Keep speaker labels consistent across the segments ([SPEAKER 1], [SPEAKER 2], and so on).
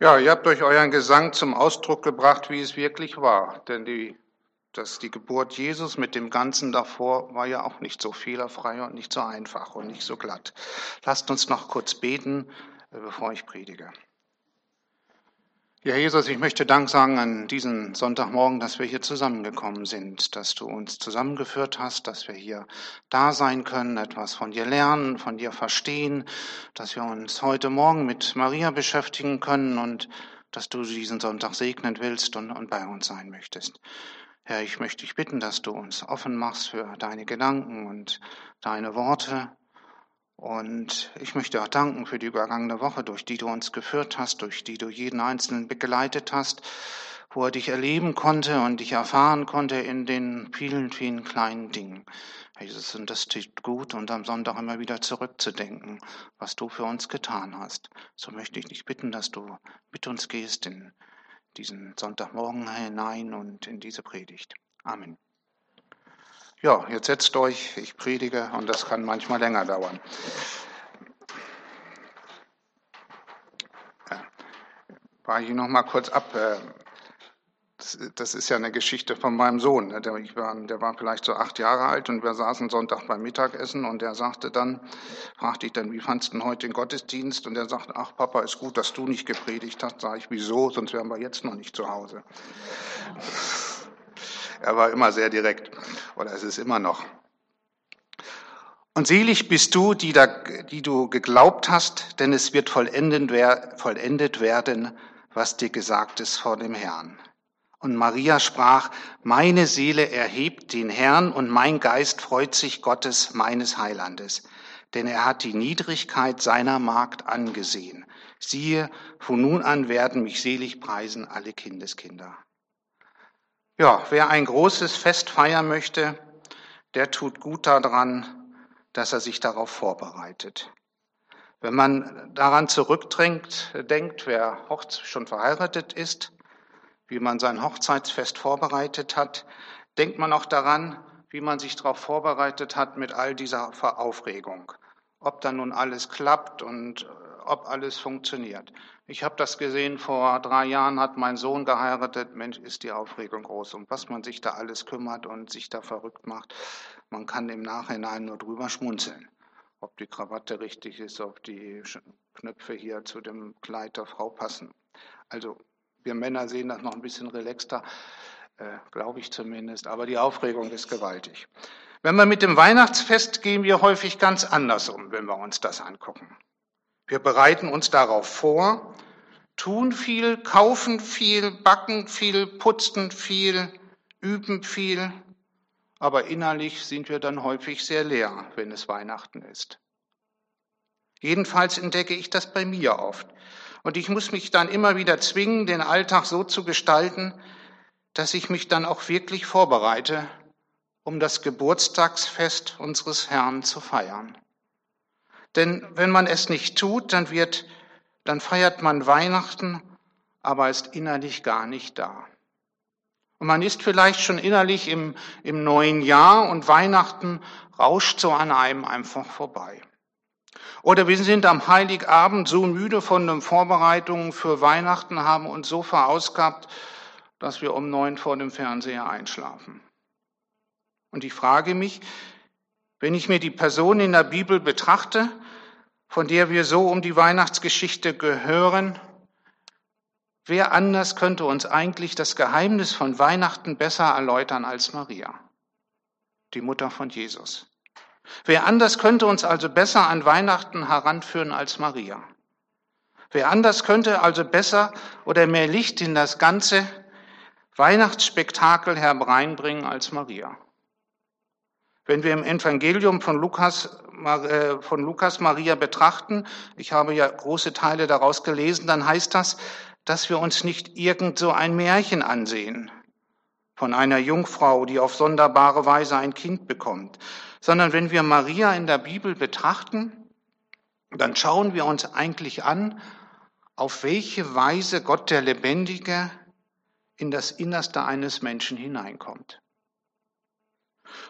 [SPEAKER 1] Ja, ihr habt durch euren Gesang zum Ausdruck gebracht, wie es wirklich war. Denn die, dass die Geburt Jesus mit dem Ganzen davor war ja auch nicht so fehlerfrei und nicht so einfach und nicht so glatt. Lasst uns noch kurz beten, äh, bevor ich predige. Ja, Jesus, ich möchte Dank sagen an diesen Sonntagmorgen, dass wir hier zusammengekommen sind, dass du uns zusammengeführt hast, dass wir hier da sein können, etwas von dir lernen, von dir verstehen, dass wir uns heute Morgen mit Maria beschäftigen können und dass du diesen Sonntag segnen willst und, und bei uns sein möchtest. Herr, ich möchte dich bitten, dass du uns offen machst für deine Gedanken und deine Worte und ich möchte auch danken für die übergangene Woche, durch die du uns geführt hast, durch die du jeden Einzelnen begleitet hast, wo er dich erleben konnte und dich erfahren konnte in den vielen, vielen kleinen Dingen. Jesus, und das tut gut und am Sonntag immer wieder zurückzudenken, was du für uns getan hast. So möchte ich dich bitten, dass du mit uns gehst in diesen Sonntagmorgen hinein und in diese Predigt. Amen. Ja, jetzt setzt euch, ich predige und das kann manchmal länger dauern. War ich noch mal kurz ab. Äh, das ist ja eine Geschichte von meinem Sohn. Ne? Der war, vielleicht so acht Jahre alt und wir saßen Sonntag beim Mittagessen und der sagte dann, fragte ich dann, wie fandst du denn heute den Gottesdienst? Und er sagte, ach Papa, ist gut, dass du nicht gepredigt hast. Sag ich, wieso? Sonst wären wir jetzt noch nicht zu Hause. Er war immer sehr direkt oder es ist immer noch. Und selig bist du, die, da, die du geglaubt hast, denn es wird vollendet, vollendet werden, was dir gesagt ist vor dem Herrn. Und Maria sprach, meine Seele erhebt den Herrn und mein Geist freut sich Gottes, meines Heilandes. Denn er hat die Niedrigkeit seiner Magd angesehen. Siehe, von nun an werden mich selig preisen alle Kindeskinder. Ja, wer ein großes Fest feiern möchte, der tut gut daran, dass er sich darauf vorbereitet. Wenn man daran zurückdrängt, denkt, wer schon verheiratet ist, wie man sein Hochzeitsfest vorbereitet hat, denkt man auch daran, wie man sich darauf vorbereitet hat mit all dieser Aufregung. Ob dann nun alles klappt und ob alles funktioniert. Ich habe das gesehen, vor drei Jahren hat mein Sohn geheiratet. Mensch, ist die Aufregung groß. Und was man sich da alles kümmert und sich da verrückt macht, man kann im Nachhinein nur drüber schmunzeln. Ob die Krawatte richtig ist, ob die Knöpfe hier zu dem Kleid der Frau passen. Also wir Männer sehen das noch ein bisschen relaxter, äh, glaube ich zumindest. Aber die Aufregung ist gewaltig. Wenn wir mit dem Weihnachtsfest gehen wir häufig ganz anders um, wenn wir uns das angucken. Wir bereiten uns darauf vor, tun viel, kaufen viel, backen viel, putzen viel, üben viel, aber innerlich sind wir dann häufig sehr leer, wenn es Weihnachten ist. Jedenfalls entdecke ich das bei mir oft. Und ich muss mich dann immer wieder zwingen, den Alltag so zu gestalten, dass ich mich dann auch wirklich vorbereite, um das Geburtstagsfest unseres Herrn zu feiern. Denn wenn man es nicht tut, dann wird, dann feiert man Weihnachten, aber ist innerlich gar nicht da. Und man ist vielleicht schon innerlich im, im neuen Jahr und Weihnachten rauscht so an einem einfach vorbei. Oder wir sind am Heiligabend so müde von den Vorbereitungen für Weihnachten, haben uns so verausgabt, dass wir um neun vor dem Fernseher einschlafen. Und ich frage mich, wenn ich mir die Person in der Bibel betrachte, von der wir so um die Weihnachtsgeschichte gehören, wer anders könnte uns eigentlich das Geheimnis von Weihnachten besser erläutern als Maria, die Mutter von Jesus? Wer anders könnte uns also besser an Weihnachten heranführen als Maria? Wer anders könnte also besser oder mehr Licht in das ganze Weihnachtsspektakel hereinbringen als Maria? Wenn wir im Evangelium von Lukas, äh, von Lukas Maria betrachten, ich habe ja große Teile daraus gelesen, dann heißt das, dass wir uns nicht irgend so ein Märchen ansehen von einer Jungfrau, die auf sonderbare Weise ein Kind bekommt, sondern wenn wir Maria in der Bibel betrachten, dann schauen wir uns eigentlich an, auf welche Weise Gott der Lebendige in das Innerste eines Menschen hineinkommt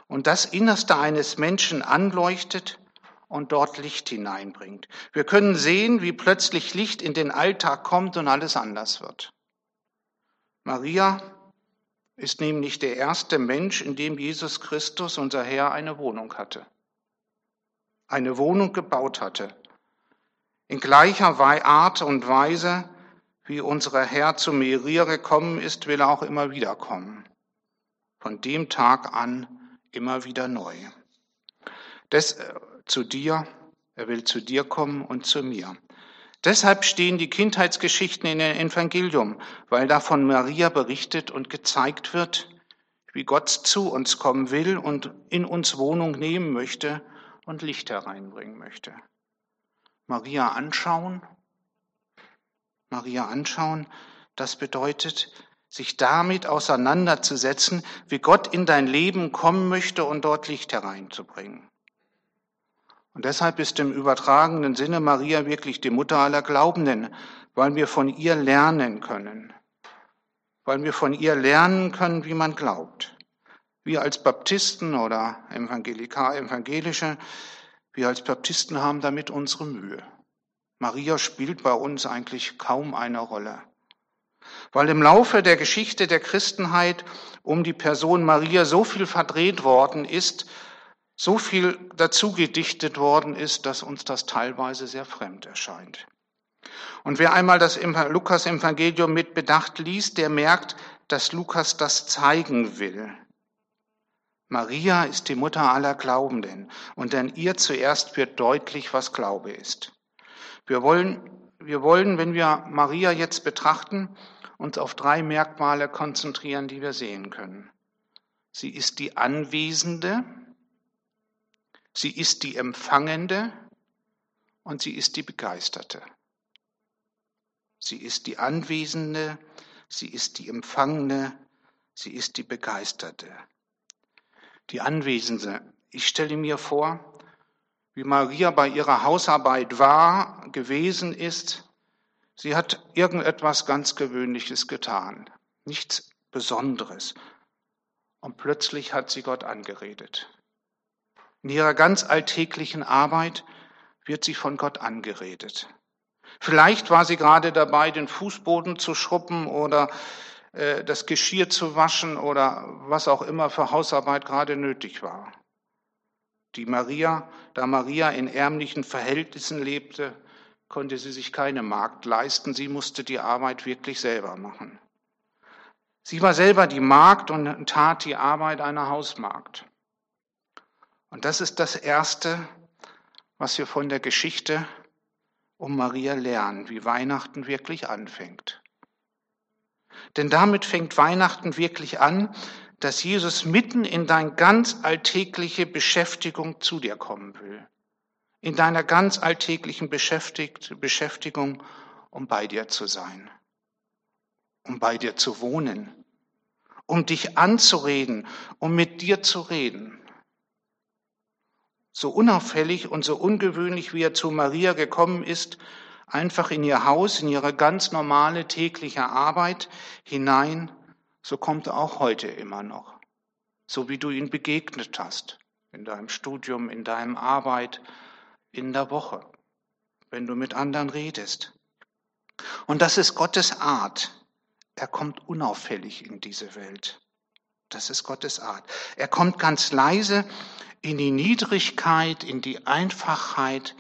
[SPEAKER 1] und das Innerste eines Menschen anleuchtet und dort Licht hineinbringt. Wir können sehen, wie plötzlich Licht in den Alltag kommt und alles anders wird. Maria ist nämlich der erste Mensch, in dem Jesus Christus, unser Herr, eine Wohnung hatte. Eine Wohnung gebaut hatte. In gleicher Art und Weise, wie unser Herr zu Maria gekommen ist, will er auch immer wieder kommen. Von dem Tag an immer wieder neu. Das, äh, zu dir, er will zu dir kommen und zu mir. Deshalb stehen die Kindheitsgeschichten in dem Evangelium, weil da von Maria berichtet und gezeigt wird, wie Gott zu uns kommen will und in uns Wohnung nehmen möchte und Licht hereinbringen möchte. Maria anschauen, Maria anschauen, das bedeutet, sich damit auseinanderzusetzen, wie Gott in dein Leben kommen möchte und dort Licht hereinzubringen. Und deshalb ist im übertragenen Sinne Maria wirklich die Mutter aller Glaubenden, weil wir von ihr lernen können. Weil wir von ihr lernen können, wie man glaubt. Wir als Baptisten oder Evangelika, Evangelische, wir als Baptisten haben damit unsere Mühe. Maria spielt bei uns eigentlich kaum eine Rolle. Weil im Laufe der Geschichte der Christenheit um die Person Maria so viel verdreht worden ist, so viel dazu gedichtet worden ist, dass uns das teilweise sehr fremd erscheint. Und wer einmal das Lukas-Evangelium mit Bedacht liest, der merkt, dass Lukas das zeigen will. Maria ist die Mutter aller Glaubenden und an ihr zuerst wird deutlich, was Glaube ist. Wir wollen, wir wollen, wenn wir Maria jetzt betrachten, uns auf drei Merkmale konzentrieren, die wir sehen können. Sie ist die Anwesende, Sie ist die Empfangende und sie ist die Begeisterte. Sie ist die Anwesende, sie ist die Empfangende, sie ist die Begeisterte. Die Anwesende. Ich stelle mir vor, wie Maria bei ihrer Hausarbeit war, gewesen ist. Sie hat irgendetwas ganz Gewöhnliches getan, nichts Besonderes. Und plötzlich hat sie Gott angeredet. In ihrer ganz alltäglichen Arbeit wird sie von Gott angeredet. Vielleicht war sie gerade dabei, den Fußboden zu schruppen oder äh, das Geschirr zu waschen oder was auch immer für Hausarbeit gerade nötig war. Die Maria, da Maria in ärmlichen Verhältnissen lebte, konnte sie sich keine Magd leisten. Sie musste die Arbeit wirklich selber machen. Sie war selber die Magd und tat die Arbeit einer Hausmagd. Und das ist das Erste, was wir von der Geschichte um Maria lernen, wie Weihnachten wirklich anfängt. Denn damit fängt Weihnachten wirklich an, dass Jesus mitten in deine ganz alltägliche Beschäftigung zu dir kommen will. In deiner ganz alltäglichen Beschäftigung, um bei dir zu sein, um bei dir zu wohnen, um dich anzureden, um mit dir zu reden so unauffällig und so ungewöhnlich, wie er zu Maria gekommen ist, einfach in ihr Haus, in ihre ganz normale tägliche Arbeit hinein, so kommt er auch heute immer noch. So wie du ihn begegnet hast, in deinem Studium, in deinem Arbeit, in der Woche, wenn du mit anderen redest. Und das ist Gottes Art. Er kommt unauffällig in diese Welt. Das ist Gottes Art. Er kommt ganz leise in die Niedrigkeit, in die Einfachheit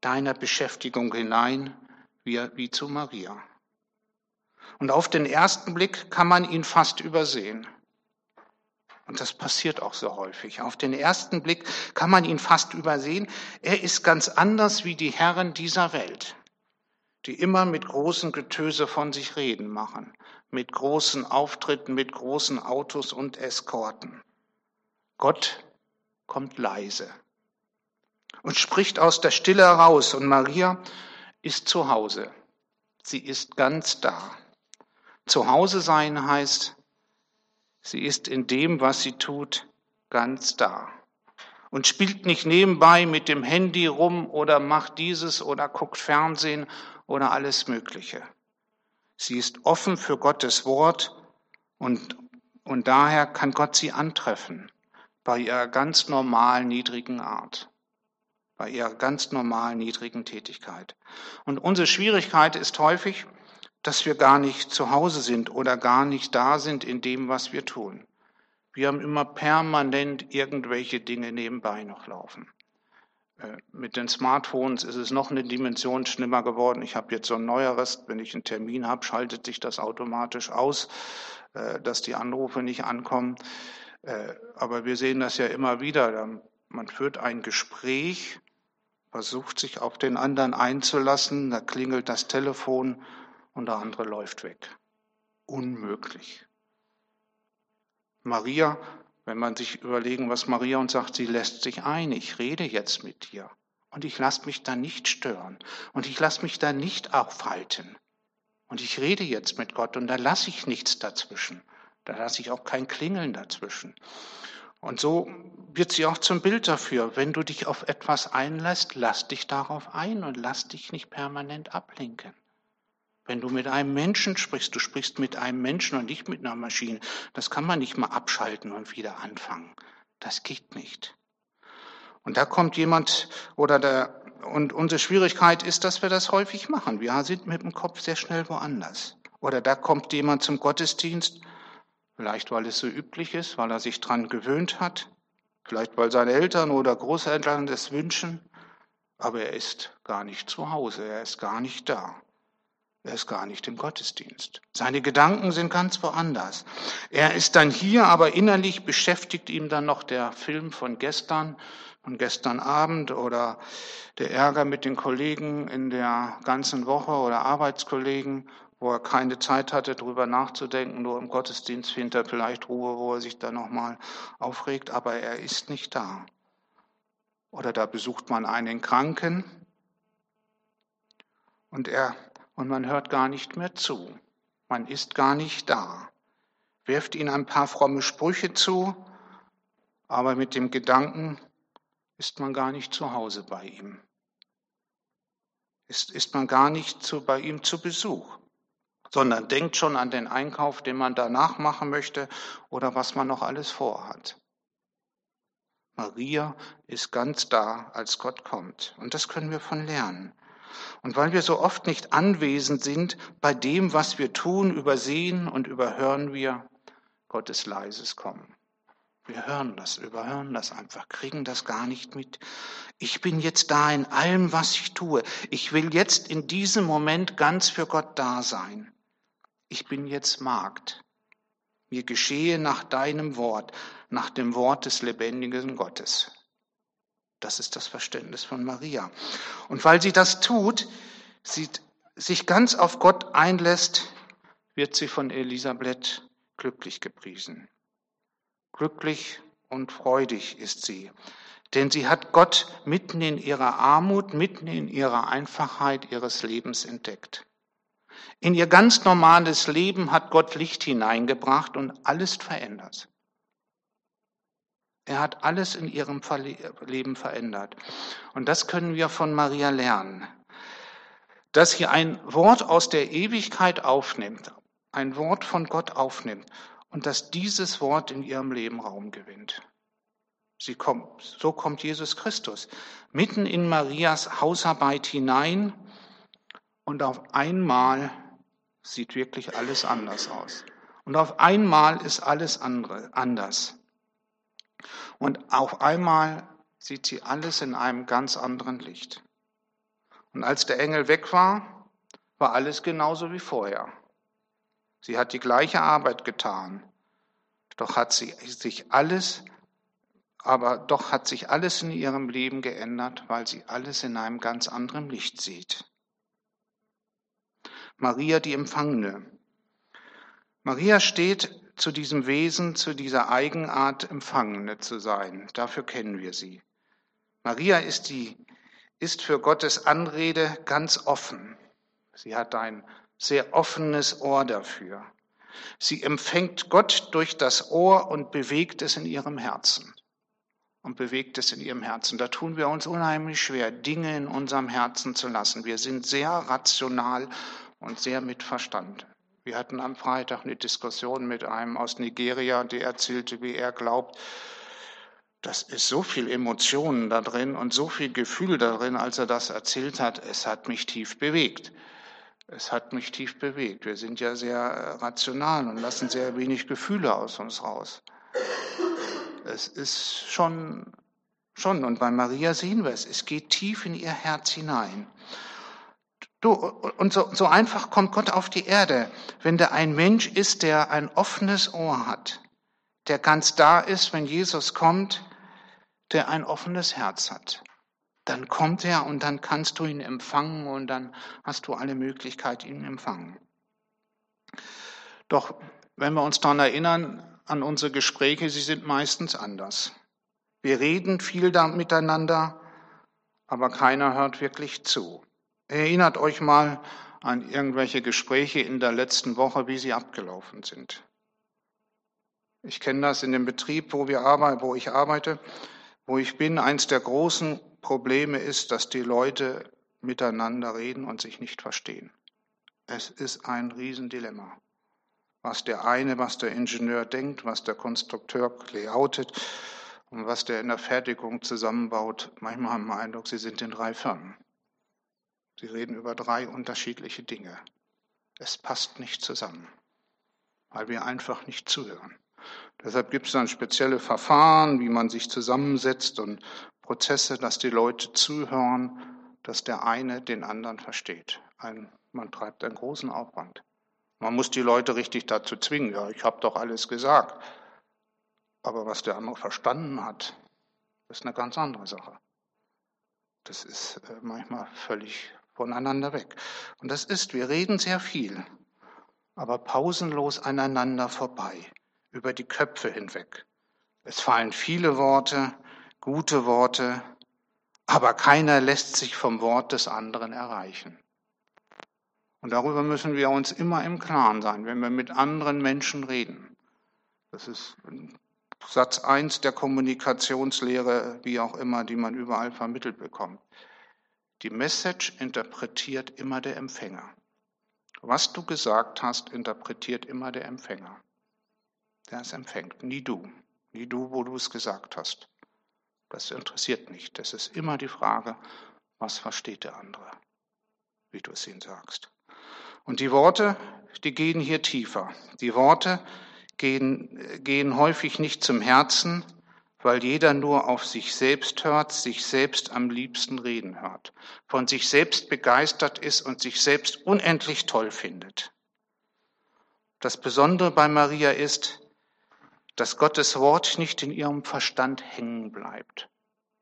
[SPEAKER 1] deiner Beschäftigung hinein, wie, wie zu Maria. Und auf den ersten Blick kann man ihn fast übersehen. Und das passiert auch so häufig. Auf den ersten Blick kann man ihn fast übersehen. Er ist ganz anders wie die Herren dieser Welt, die immer mit großen Getöse von sich reden machen, mit großen Auftritten, mit großen Autos und Eskorten. Gott kommt leise und spricht aus der Stille heraus. Und Maria ist zu Hause. Sie ist ganz da. Zu Hause sein heißt, sie ist in dem, was sie tut, ganz da. Und spielt nicht nebenbei mit dem Handy rum oder macht dieses oder guckt Fernsehen oder alles Mögliche. Sie ist offen für Gottes Wort und, und daher kann Gott sie antreffen bei ihrer ganz normalen, niedrigen Art, bei ihrer ganz normalen, niedrigen Tätigkeit. Und unsere Schwierigkeit ist häufig, dass wir gar nicht zu Hause sind oder gar nicht da sind in dem, was wir tun. Wir haben immer permanent irgendwelche Dinge nebenbei noch laufen. Äh, mit den Smartphones ist es noch eine Dimension schlimmer geworden. Ich habe jetzt so ein neueres, wenn ich einen Termin habe, schaltet sich das automatisch aus, äh, dass die Anrufe nicht ankommen. Äh, aber wir sehen das ja immer wieder. Man führt ein Gespräch, versucht sich auf den anderen einzulassen, da klingelt das Telefon und der andere läuft weg. Unmöglich. Maria, wenn man sich überlegen, was Maria uns sagt, sie lässt sich ein, ich rede jetzt mit dir und ich lasse mich da nicht stören und ich lasse mich da nicht aufhalten und ich rede jetzt mit Gott und da lasse ich nichts dazwischen, da lasse ich auch kein Klingeln dazwischen. Und so wird sie auch zum Bild dafür. Wenn du dich auf etwas einlässt, lass dich darauf ein und lass dich nicht permanent ablenken. Wenn du mit einem Menschen sprichst, du sprichst mit einem Menschen und nicht mit einer Maschine, das kann man nicht mal abschalten und wieder anfangen. Das geht nicht. Und da kommt jemand oder der, und unsere Schwierigkeit ist, dass wir das häufig machen. Wir sind mit dem Kopf sehr schnell woanders. Oder da kommt jemand zum Gottesdienst, vielleicht weil es so üblich ist, weil er sich dran gewöhnt hat, vielleicht weil seine Eltern oder Großeltern das wünschen, aber er ist gar nicht zu Hause, er ist gar nicht da. Er ist gar nicht im Gottesdienst. Seine Gedanken sind ganz woanders. Er ist dann hier, aber innerlich beschäftigt ihm dann noch der Film von gestern, von gestern Abend oder der Ärger mit den Kollegen in der ganzen Woche oder Arbeitskollegen, wo er keine Zeit hatte, darüber nachzudenken. Nur im Gottesdienst findet er vielleicht Ruhe, wo er sich dann nochmal aufregt, aber er ist nicht da. Oder da besucht man einen Kranken und er und man hört gar nicht mehr zu. Man ist gar nicht da. Wirft ihnen ein paar fromme Sprüche zu, aber mit dem Gedanken ist man gar nicht zu Hause bei ihm. Ist, ist man gar nicht zu, bei ihm zu Besuch, sondern denkt schon an den Einkauf, den man danach machen möchte oder was man noch alles vorhat. Maria ist ganz da, als Gott kommt. Und das können wir von lernen. Und weil wir so oft nicht anwesend sind bei dem, was wir tun, übersehen und überhören wir Gottes leises Kommen. Wir hören das, überhören das einfach, kriegen das gar nicht mit. Ich bin jetzt da in allem, was ich tue. Ich will jetzt in diesem Moment ganz für Gott da sein. Ich bin jetzt Magd. Mir geschehe nach deinem Wort, nach dem Wort des lebendigen Gottes. Das ist das Verständnis von Maria. Und weil sie das tut, sie sich ganz auf Gott einlässt, wird sie von Elisabeth glücklich gepriesen. Glücklich und freudig ist sie, denn sie hat Gott mitten in ihrer Armut, mitten in ihrer Einfachheit ihres Lebens entdeckt. In ihr ganz normales Leben hat Gott Licht hineingebracht und alles verändert. Er hat alles in ihrem Leben verändert. Und das können wir von Maria lernen. Dass sie ein Wort aus der Ewigkeit aufnimmt, ein Wort von Gott aufnimmt und dass dieses Wort in ihrem Leben Raum gewinnt. Sie kommt, so kommt Jesus Christus mitten in Marias Hausarbeit hinein und auf einmal sieht wirklich alles anders aus. Und auf einmal ist alles andere, anders. Und auf einmal sieht sie alles in einem ganz anderen Licht. Und als der Engel weg war, war alles genauso wie vorher. Sie hat die gleiche Arbeit getan, doch hat sie sich alles, aber doch hat sich alles in ihrem Leben geändert, weil sie alles in einem ganz anderen Licht sieht. Maria die Empfangene. Maria steht zu diesem Wesen, zu dieser Eigenart Empfangene zu sein. Dafür kennen wir sie. Maria ist, die, ist für Gottes Anrede ganz offen. Sie hat ein sehr offenes Ohr dafür. Sie empfängt Gott durch das Ohr und bewegt es in ihrem Herzen. Und bewegt es in ihrem Herzen. Da tun wir uns unheimlich schwer, Dinge in unserem Herzen zu lassen. Wir sind sehr rational und sehr mit Verstand. Wir hatten am Freitag eine Diskussion mit einem aus Nigeria, der erzählte, wie er glaubt, das ist so viel Emotionen da drin und so viel Gefühl darin, als er das erzählt hat. Es hat mich tief bewegt. Es hat mich tief bewegt. Wir sind ja sehr äh, rational und lassen sehr wenig Gefühle aus uns raus. Es ist schon, schon, und bei Maria sehen wir es, es geht tief in ihr Herz hinein. Du, und so, so einfach kommt Gott auf die Erde, wenn da ein Mensch ist, der ein offenes Ohr hat, der ganz da ist, wenn Jesus kommt, der ein offenes Herz hat. Dann kommt er und dann kannst du ihn empfangen und dann hast du alle Möglichkeit, ihn empfangen. Doch wenn wir uns daran erinnern, an unsere Gespräche, sie sind meistens anders. Wir reden viel miteinander, aber keiner hört wirklich zu. Erinnert euch mal an irgendwelche Gespräche in der letzten Woche, wie sie abgelaufen sind. Ich kenne das in dem Betrieb, wo wir arbeiten, wo ich arbeite wo ich bin, eins der großen Probleme ist, dass die Leute miteinander reden und sich nicht verstehen. Es ist ein Riesendilemma. Was der eine, was der Ingenieur denkt, was der Konstrukteur layoutet und was der in der Fertigung zusammenbaut, manchmal haben wir den Eindruck, sie sind in drei Firmen. Sie reden über drei unterschiedliche Dinge. Es passt nicht zusammen, weil wir einfach nicht zuhören. Deshalb gibt es dann spezielle Verfahren, wie man sich zusammensetzt und Prozesse, dass die Leute zuhören, dass der eine den anderen versteht. Ein, man treibt einen großen Aufwand. Man muss die Leute richtig dazu zwingen. Ja, ich habe doch alles gesagt. Aber was der andere verstanden hat, ist eine ganz andere Sache. Das ist äh, manchmal völlig voneinander weg. Und das ist, wir reden sehr viel, aber pausenlos aneinander vorbei über die Köpfe hinweg. Es fallen viele Worte, gute Worte, aber keiner lässt sich vom Wort des anderen erreichen. Und darüber müssen wir uns immer im Klaren sein, wenn wir mit anderen Menschen reden. Das ist Satz 1 der Kommunikationslehre, wie auch immer, die man überall vermittelt bekommt. Die Message interpretiert immer der Empfänger. Was du gesagt hast, interpretiert immer der Empfänger der es empfängt. Nie du. Nie du, wo du es gesagt hast. Das interessiert nicht. Das ist immer die Frage, was versteht der andere, wie du es ihm sagst. Und die Worte, die gehen hier tiefer. Die Worte gehen, gehen häufig nicht zum Herzen, weil jeder nur auf sich selbst hört, sich selbst am liebsten reden hört, von sich selbst begeistert ist und sich selbst unendlich toll findet. Das Besondere bei Maria ist, dass Gottes Wort nicht in ihrem Verstand hängen bleibt.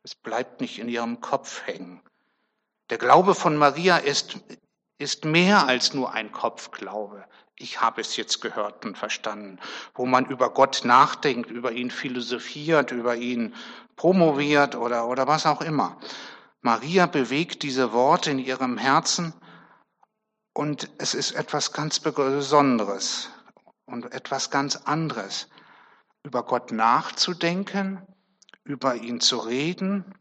[SPEAKER 1] Es bleibt nicht in ihrem Kopf hängen. Der Glaube von Maria ist, ist mehr als nur ein Kopfglaube. Ich habe es jetzt gehört und verstanden, wo man über Gott nachdenkt, über ihn philosophiert, über ihn promoviert oder, oder was auch immer. Maria bewegt diese Worte in ihrem Herzen und es ist etwas ganz Besonderes und etwas ganz anderes über Gott nachzudenken, über ihn zu reden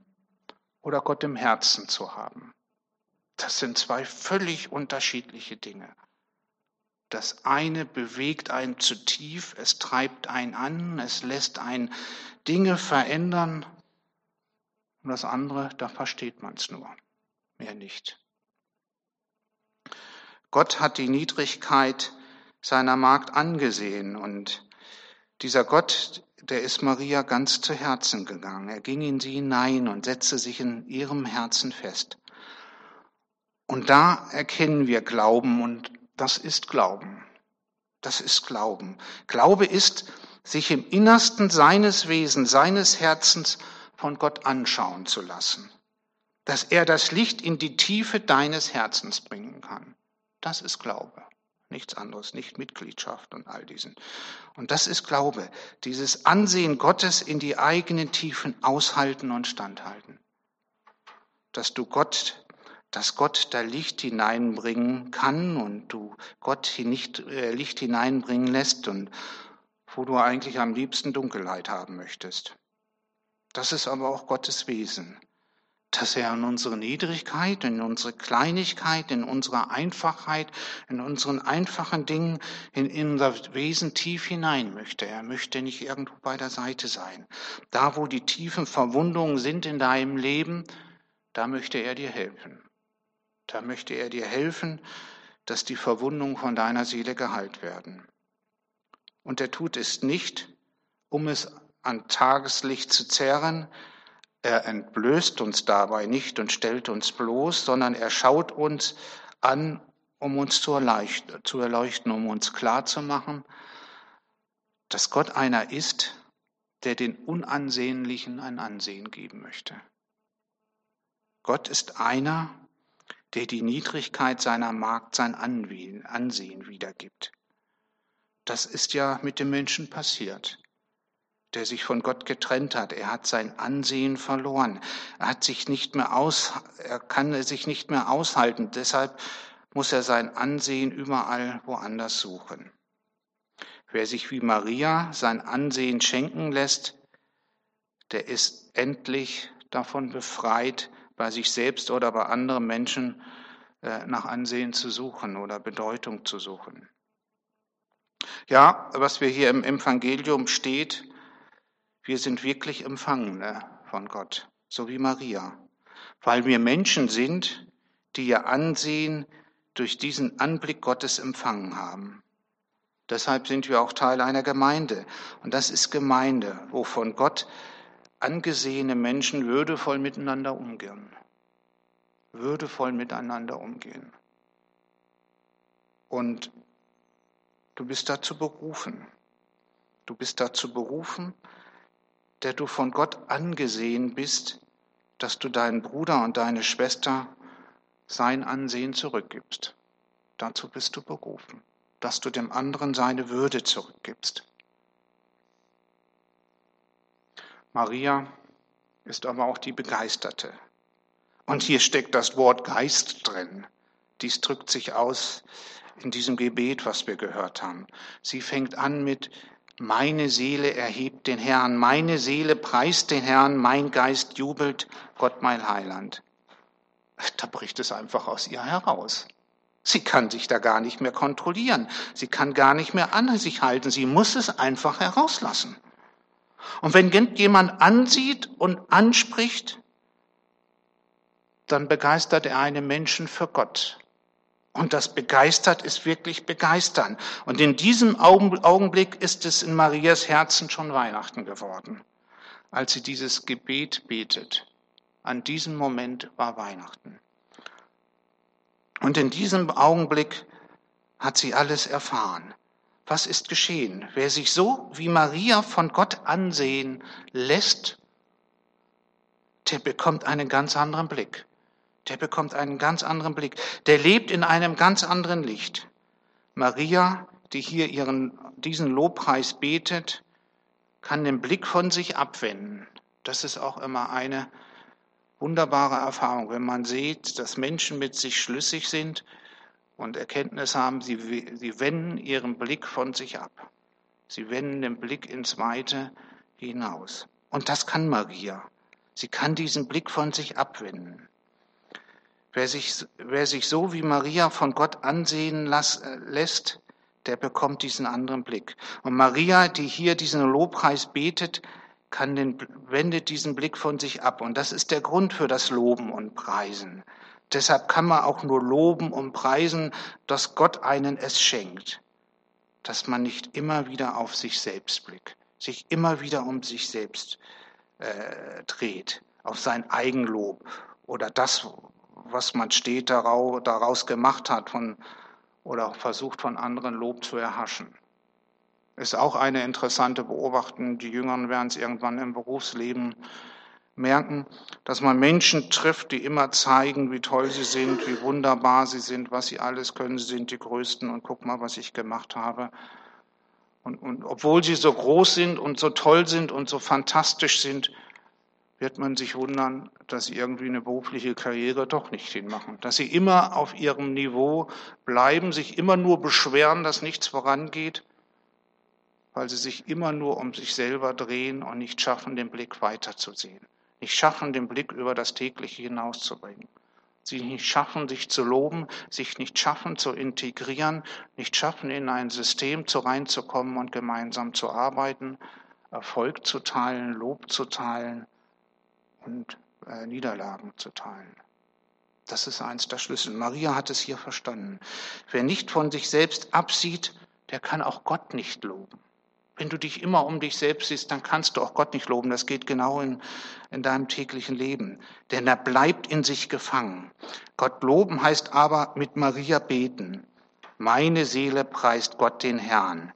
[SPEAKER 1] oder Gott im Herzen zu haben. Das sind zwei völlig unterschiedliche Dinge. Das eine bewegt einen zu tief, es treibt einen an, es lässt einen Dinge verändern. Und das andere, da versteht man es nur, mehr nicht. Gott hat die Niedrigkeit seiner Magd angesehen und dieser Gott, der ist Maria ganz zu Herzen gegangen. Er ging in sie hinein und setzte sich in ihrem Herzen fest. Und da erkennen wir Glauben und das ist Glauben. Das ist Glauben. Glaube ist, sich im Innersten seines Wesens, seines Herzens von Gott anschauen zu lassen. Dass er das Licht in die Tiefe deines Herzens bringen kann. Das ist Glaube. Nichts anderes, nicht Mitgliedschaft und all diesen. Und das ist Glaube, dieses Ansehen Gottes in die eigenen Tiefen aushalten und standhalten. Dass du Gott, dass Gott da Licht hineinbringen kann und du Gott nicht äh, Licht hineinbringen lässt und wo du eigentlich am liebsten Dunkelheit haben möchtest. Das ist aber auch Gottes Wesen dass er in unsere Niedrigkeit, in unsere Kleinigkeit, in unsere Einfachheit, in unseren einfachen Dingen, in unser Wesen tief hinein möchte. Er möchte nicht irgendwo bei der Seite sein. Da, wo die tiefen Verwundungen sind in deinem Leben, da möchte er dir helfen. Da möchte er dir helfen, dass die Verwundungen von deiner Seele geheilt werden. Und er tut es nicht, um es an Tageslicht zu zerren, er entblößt uns dabei nicht und stellt uns bloß, sondern er schaut uns an, um uns zu erleuchten, um uns klarzumachen, dass Gott einer ist, der den Unansehnlichen ein Ansehen geben möchte. Gott ist einer, der die Niedrigkeit seiner Magd sein Ansehen wiedergibt. Das ist ja mit dem Menschen passiert der sich von Gott getrennt hat. Er hat sein Ansehen verloren. Er hat sich nicht mehr aus, er kann sich nicht mehr aushalten. Deshalb muss er sein Ansehen überall woanders suchen. Wer sich wie Maria sein Ansehen schenken lässt, der ist endlich davon befreit, bei sich selbst oder bei anderen Menschen äh, nach Ansehen zu suchen oder Bedeutung zu suchen. Ja, was wir hier im Evangelium steht, wir sind wirklich Empfangene von Gott, so wie Maria, weil wir Menschen sind, die ihr Ansehen durch diesen Anblick Gottes empfangen haben. Deshalb sind wir auch Teil einer Gemeinde. Und das ist Gemeinde, wo von Gott angesehene Menschen würdevoll miteinander umgehen. Würdevoll miteinander umgehen. Und du bist dazu berufen. Du bist dazu berufen, der du von Gott angesehen bist, dass du deinen Bruder und deine Schwester sein Ansehen zurückgibst. Dazu bist du berufen, dass du dem anderen seine Würde zurückgibst. Maria ist aber auch die Begeisterte. Und hier steckt das Wort Geist drin. Dies drückt sich aus in diesem Gebet, was wir gehört haben. Sie fängt an mit meine Seele erhebt den Herrn, meine Seele preist den Herrn, mein Geist jubelt, Gott mein Heiland. Da bricht es einfach aus ihr heraus. Sie kann sich da gar nicht mehr kontrollieren. Sie kann gar nicht mehr an sich halten. Sie muss es einfach herauslassen. Und wenn jemand ansieht und anspricht, dann begeistert er einen Menschen für Gott. Und das begeistert ist wirklich begeistern. Und in diesem Augenblick ist es in Marias Herzen schon Weihnachten geworden, als sie dieses Gebet betet. An diesem Moment war Weihnachten. Und in diesem Augenblick hat sie alles erfahren. Was ist geschehen? Wer sich so wie Maria von Gott ansehen lässt, der bekommt einen ganz anderen Blick der bekommt einen ganz anderen Blick. Der lebt in einem ganz anderen Licht. Maria, die hier ihren, diesen Lobpreis betet, kann den Blick von sich abwenden. Das ist auch immer eine wunderbare Erfahrung, wenn man sieht, dass Menschen mit sich schlüssig sind und Erkenntnis haben, sie, sie wenden ihren Blick von sich ab. Sie wenden den Blick ins Weite hinaus. Und das kann Maria. Sie kann diesen Blick von sich abwenden. Wer sich, wer sich so wie Maria von Gott ansehen las, äh, lässt, der bekommt diesen anderen Blick. Und Maria, die hier diesen Lobpreis betet, kann den, wendet diesen Blick von sich ab. Und das ist der Grund für das Loben und Preisen. Deshalb kann man auch nur loben und preisen, dass Gott einen es schenkt. Dass man nicht immer wieder auf sich selbst blickt, sich immer wieder um sich selbst äh, dreht, auf sein Eigenlob oder das, was man steht daraus gemacht hat von, oder versucht von anderen Lob zu erhaschen. Ist auch eine interessante Beobachtung. Die Jüngeren werden es irgendwann im Berufsleben merken, dass man Menschen trifft, die immer zeigen, wie toll sie sind, wie wunderbar sie sind, was sie alles können. Sie sind die Größten und guck mal, was ich gemacht habe. Und, und obwohl sie so groß sind und so toll sind und so fantastisch sind, wird man sich wundern, dass sie irgendwie eine berufliche Karriere doch nicht hinmachen. Dass sie immer auf ihrem Niveau bleiben, sich immer nur beschweren, dass nichts vorangeht, weil sie sich immer nur um sich selber drehen und nicht schaffen, den Blick weiterzusehen. Nicht schaffen, den Blick über das tägliche hinauszubringen. Sie nicht schaffen, sich zu loben, sich nicht schaffen, zu integrieren, nicht schaffen, in ein System zu reinzukommen und gemeinsam zu arbeiten, Erfolg zu teilen, Lob zu teilen und äh, Niederlagen zu teilen. Das ist eins der Schlüssel. Maria hat es hier verstanden. Wer nicht von sich selbst absieht, der kann auch Gott nicht loben. Wenn du dich immer um dich selbst siehst, dann kannst du auch Gott nicht loben. Das geht genau in, in deinem täglichen Leben. Denn er bleibt in sich gefangen. Gott loben heißt aber mit Maria beten. Meine Seele preist Gott den Herrn.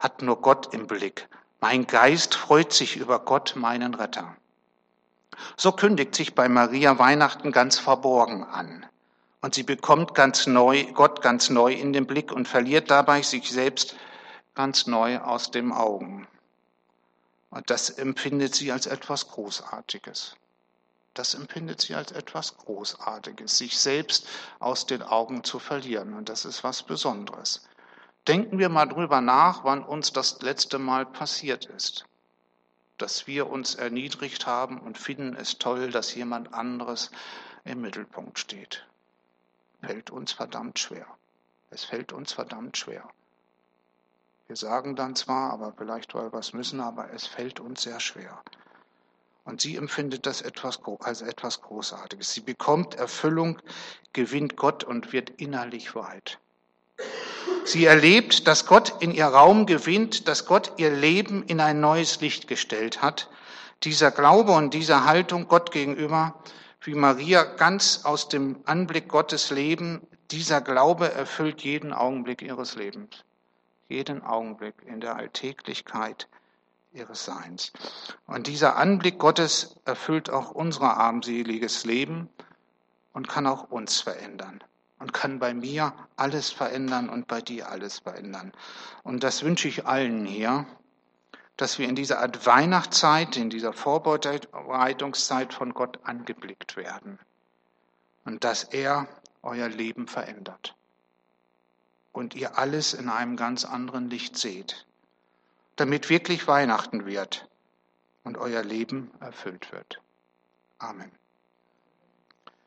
[SPEAKER 1] Hat nur Gott im Blick. Mein Geist freut sich über Gott, meinen Retter. So kündigt sich bei Maria Weihnachten ganz verborgen an. Und sie bekommt ganz neu, Gott ganz neu in den Blick und verliert dabei sich selbst ganz neu aus den Augen. Und das empfindet sie als etwas Großartiges. Das empfindet sie als etwas Großartiges, sich selbst aus den Augen zu verlieren. Und das ist was Besonderes. Denken wir mal drüber nach, wann uns das letzte Mal passiert ist. Dass wir uns erniedrigt haben und finden es toll, dass jemand anderes im Mittelpunkt steht. Fällt uns verdammt schwer. Es fällt uns verdammt schwer. Wir sagen dann zwar, aber vielleicht weil wir es müssen, aber es fällt uns sehr schwer. Und sie empfindet das etwas, als etwas Großartiges. Sie bekommt Erfüllung, gewinnt Gott und wird innerlich weit. Sie erlebt, dass Gott in ihr Raum gewinnt, dass Gott ihr Leben in ein neues Licht gestellt hat. Dieser Glaube und diese Haltung Gott gegenüber, wie Maria ganz aus dem Anblick Gottes leben, dieser Glaube erfüllt jeden Augenblick ihres Lebens jeden Augenblick in der Alltäglichkeit ihres Seins. Und dieser Anblick Gottes erfüllt auch unser armseliges Leben und kann auch uns verändern und kann bei mir alles verändern und bei dir alles verändern. Und das wünsche ich allen hier, dass wir in dieser Art Weihnachtszeit, in dieser Vorbereitungszeit von Gott angeblickt werden und dass er euer Leben verändert und ihr alles in einem ganz anderen Licht seht, damit wirklich Weihnachten wird und euer Leben erfüllt wird. Amen.